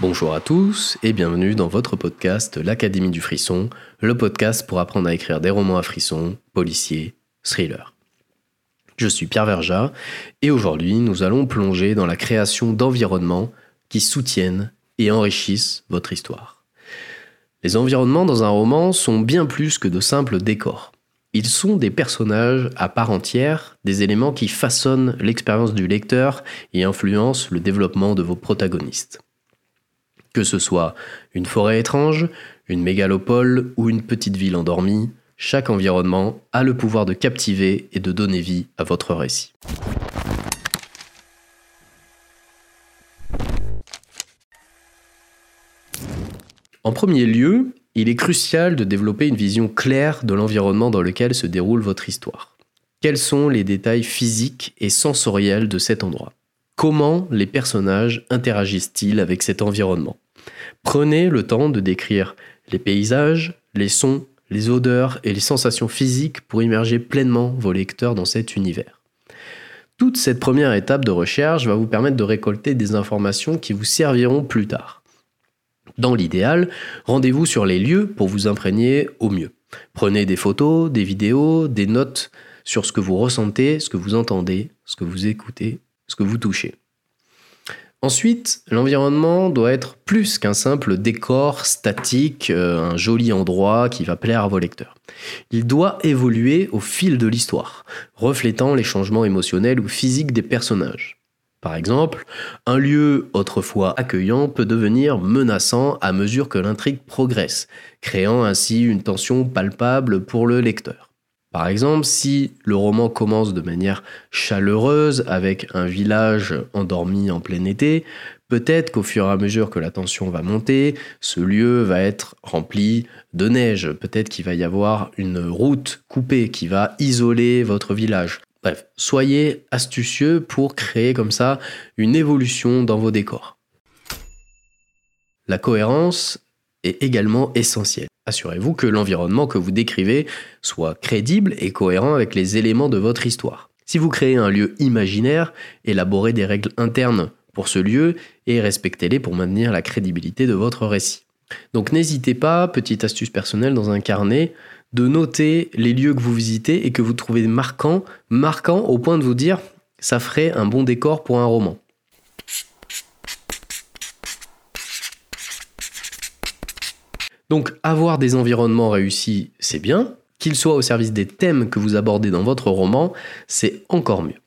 Bonjour à tous et bienvenue dans votre podcast L'Académie du Frisson, le podcast pour apprendre à écrire des romans à frisson, policiers, thrillers. Je suis Pierre Verja et aujourd'hui nous allons plonger dans la création d'environnements qui soutiennent et enrichissent votre histoire. Les environnements dans un roman sont bien plus que de simples décors. Ils sont des personnages à part entière, des éléments qui façonnent l'expérience du lecteur et influencent le développement de vos protagonistes. Que ce soit une forêt étrange, une mégalopole ou une petite ville endormie, chaque environnement a le pouvoir de captiver et de donner vie à votre récit. En premier lieu, il est crucial de développer une vision claire de l'environnement dans lequel se déroule votre histoire. Quels sont les détails physiques et sensoriels de cet endroit? Comment les personnages interagissent-ils avec cet environnement? Prenez le temps de décrire les paysages, les sons, les odeurs et les sensations physiques pour immerger pleinement vos lecteurs dans cet univers. Toute cette première étape de recherche va vous permettre de récolter des informations qui vous serviront plus tard. Dans l'idéal, rendez-vous sur les lieux pour vous imprégner au mieux. Prenez des photos, des vidéos, des notes sur ce que vous ressentez, ce que vous entendez, ce que vous écoutez, ce que vous touchez. Ensuite, l'environnement doit être plus qu'un simple décor statique, euh, un joli endroit qui va plaire à vos lecteurs. Il doit évoluer au fil de l'histoire, reflétant les changements émotionnels ou physiques des personnages. Par exemple, un lieu autrefois accueillant peut devenir menaçant à mesure que l'intrigue progresse, créant ainsi une tension palpable pour le lecteur. Par exemple, si le roman commence de manière chaleureuse avec un village endormi en plein été, peut-être qu'au fur et à mesure que la tension va monter, ce lieu va être rempli de neige, peut-être qu'il va y avoir une route coupée qui va isoler votre village. Bref, soyez astucieux pour créer comme ça une évolution dans vos décors. La cohérence est également essentielle. Assurez-vous que l'environnement que vous décrivez soit crédible et cohérent avec les éléments de votre histoire. Si vous créez un lieu imaginaire, élaborez des règles internes pour ce lieu et respectez-les pour maintenir la crédibilité de votre récit. Donc n'hésitez pas, petite astuce personnelle dans un carnet, de noter les lieux que vous visitez et que vous trouvez marquants, marquants au point de vous dire ça ferait un bon décor pour un roman. Donc avoir des environnements réussis, c'est bien. Qu'ils soient au service des thèmes que vous abordez dans votre roman, c'est encore mieux.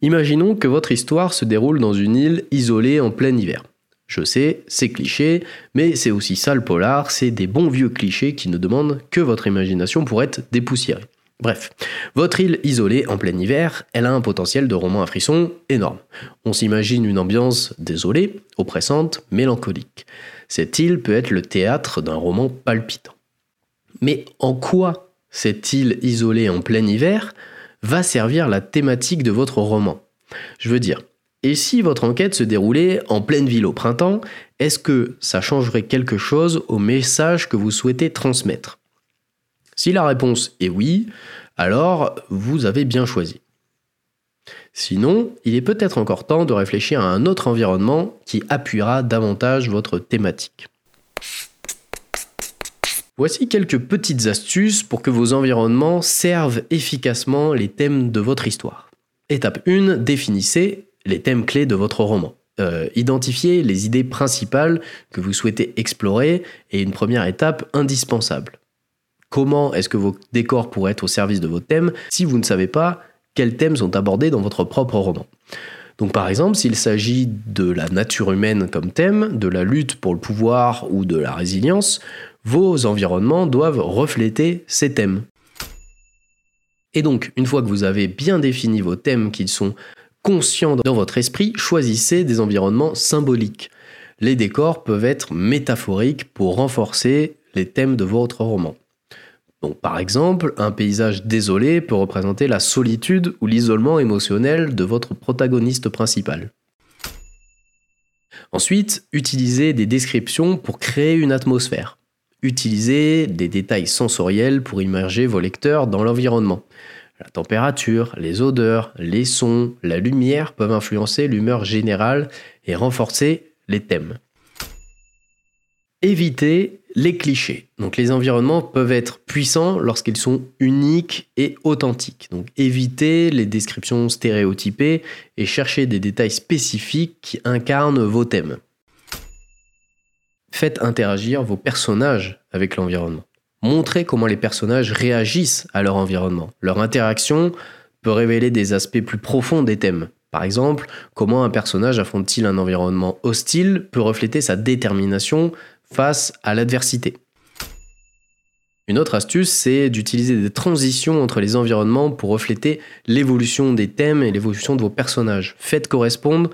Imaginons que votre histoire se déroule dans une île isolée en plein hiver. Je sais, c'est cliché, mais c'est aussi ça le polar, c'est des bons vieux clichés qui ne demandent que votre imagination pour être dépoussiérée. Bref, votre île isolée en plein hiver, elle a un potentiel de roman à frisson énorme. On s'imagine une ambiance désolée, oppressante, mélancolique. Cette île peut être le théâtre d'un roman palpitant. Mais en quoi cette île isolée en plein hiver va servir la thématique de votre roman? Je veux dire, et si votre enquête se déroulait en pleine ville au printemps, est-ce que ça changerait quelque chose au message que vous souhaitez transmettre? Si la réponse est oui, alors vous avez bien choisi. Sinon, il est peut-être encore temps de réfléchir à un autre environnement qui appuiera davantage votre thématique. Voici quelques petites astuces pour que vos environnements servent efficacement les thèmes de votre histoire. Étape 1, définissez les thèmes clés de votre roman. Euh, identifiez les idées principales que vous souhaitez explorer et une première étape indispensable. Comment est-ce que vos décors pourraient être au service de vos thèmes si vous ne savez pas quels thèmes sont abordés dans votre propre roman. Donc par exemple, s'il s'agit de la nature humaine comme thème, de la lutte pour le pouvoir ou de la résilience, vos environnements doivent refléter ces thèmes. Et donc, une fois que vous avez bien défini vos thèmes qu'ils sont conscients dans votre esprit, choisissez des environnements symboliques. Les décors peuvent être métaphoriques pour renforcer les thèmes de votre roman par exemple, un paysage désolé peut représenter la solitude ou l'isolement émotionnel de votre protagoniste principal. Ensuite, utilisez des descriptions pour créer une atmosphère. Utilisez des détails sensoriels pour immerger vos lecteurs dans l'environnement. La température, les odeurs, les sons, la lumière peuvent influencer l'humeur générale et renforcer les thèmes. Évitez les clichés. Donc les environnements peuvent être puissants lorsqu'ils sont uniques et authentiques. Donc évitez les descriptions stéréotypées et cherchez des détails spécifiques qui incarnent vos thèmes. Faites interagir vos personnages avec l'environnement. Montrez comment les personnages réagissent à leur environnement. Leur interaction peut révéler des aspects plus profonds des thèmes. Par exemple, comment un personnage affronte-t-il un environnement hostile peut refléter sa détermination face à l'adversité. Une autre astuce, c'est d'utiliser des transitions entre les environnements pour refléter l'évolution des thèmes et l'évolution de vos personnages. Faites correspondre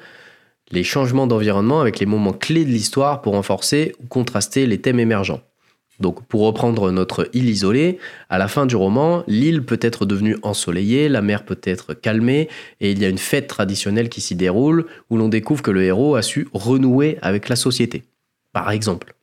les changements d'environnement avec les moments clés de l'histoire pour renforcer ou contraster les thèmes émergents. Donc pour reprendre notre île isolée, à la fin du roman, l'île peut être devenue ensoleillée, la mer peut être calmée, et il y a une fête traditionnelle qui s'y déroule où l'on découvre que le héros a su renouer avec la société. Par exemple.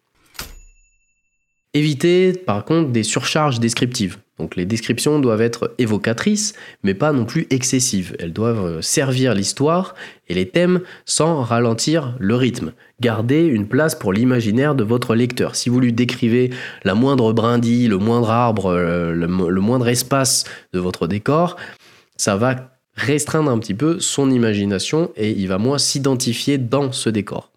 Évitez par contre des surcharges descriptives. Donc les descriptions doivent être évocatrices, mais pas non plus excessives. Elles doivent euh, servir l'histoire et les thèmes sans ralentir le rythme. Gardez une place pour l'imaginaire de votre lecteur. Si vous lui décrivez la moindre brindille, le moindre arbre, euh, le, le moindre espace de votre décor, ça va restreindre un petit peu son imagination et il va moins s'identifier dans ce décor.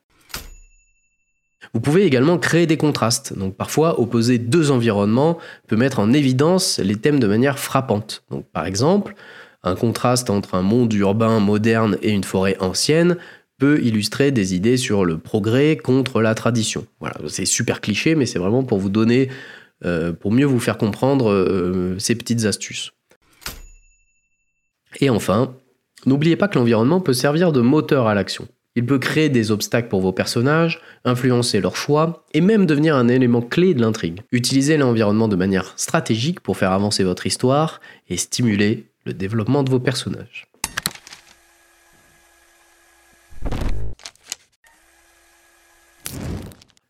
Vous pouvez également créer des contrastes. Donc parfois, opposer deux environnements peut mettre en évidence les thèmes de manière frappante. Donc par exemple, un contraste entre un monde urbain moderne et une forêt ancienne peut illustrer des idées sur le progrès contre la tradition. Voilà, c'est super cliché, mais c'est vraiment pour vous donner, euh, pour mieux vous faire comprendre euh, ces petites astuces. Et enfin, n'oubliez pas que l'environnement peut servir de moteur à l'action. Il peut créer des obstacles pour vos personnages, influencer leurs choix et même devenir un élément clé de l'intrigue. Utilisez l'environnement de manière stratégique pour faire avancer votre histoire et stimuler le développement de vos personnages.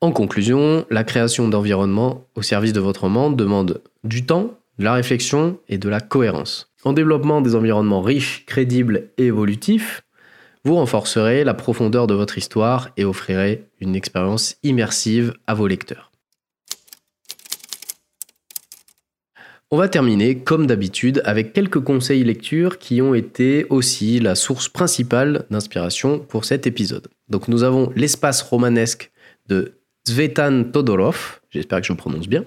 En conclusion, la création d'environnement au service de votre roman demande du temps, de la réflexion et de la cohérence. En développement des environnements riches, crédibles et évolutifs, vous renforcerez la profondeur de votre histoire et offrirez une expérience immersive à vos lecteurs. On va terminer, comme d'habitude, avec quelques conseils lecture qui ont été aussi la source principale d'inspiration pour cet épisode. Donc nous avons L'espace romanesque de Zvetan Todorov, j'espère que je prononce bien.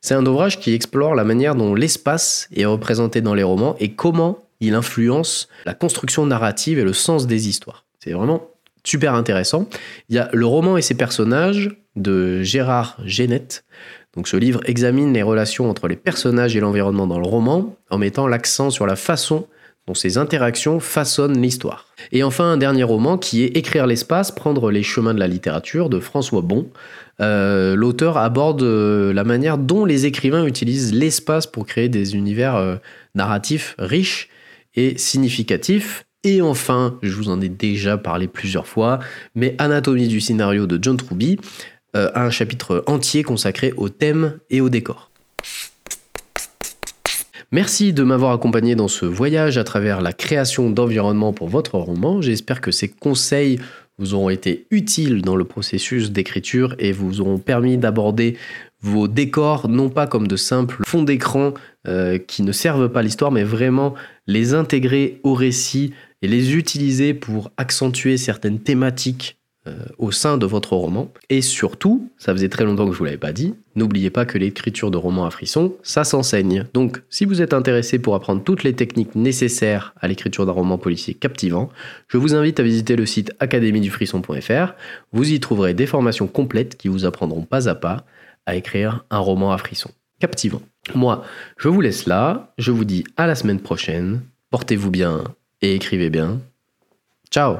C'est un ouvrage qui explore la manière dont l'espace est représenté dans les romans et comment il influence la construction narrative et le sens des histoires. C'est vraiment super intéressant. Il y a Le roman et ses personnages de Gérard Genette. Donc ce livre examine les relations entre les personnages et l'environnement dans le roman en mettant l'accent sur la façon dont ces interactions façonnent l'histoire. Et enfin un dernier roman qui est Écrire l'espace, prendre les chemins de la littérature de François Bon. Euh, l'auteur aborde euh, la manière dont les écrivains utilisent l'espace pour créer des univers euh, narratifs riches et significatif. Et enfin, je vous en ai déjà parlé plusieurs fois, mais Anatomie du scénario de John Truby euh, un chapitre entier consacré au thème et au décor. Merci de m'avoir accompagné dans ce voyage à travers la création d'environnement pour votre roman. J'espère que ces conseils vous auront été utiles dans le processus d'écriture et vous auront permis d'aborder vos décors non pas comme de simples fonds d'écran euh, qui ne servent pas l'histoire, mais vraiment les intégrer au récit et les utiliser pour accentuer certaines thématiques euh, au sein de votre roman. Et surtout, ça faisait très longtemps que je vous l'avais pas dit, n'oubliez pas que l'écriture de romans à frisson, ça s'enseigne. Donc, si vous êtes intéressé pour apprendre toutes les techniques nécessaires à l'écriture d'un roman policier captivant, je vous invite à visiter le site académiedufrisson.fr. Vous y trouverez des formations complètes qui vous apprendront pas à pas à écrire un roman à frisson. Captivant. Moi, je vous laisse là. Je vous dis à la semaine prochaine. Portez-vous bien et écrivez bien. Ciao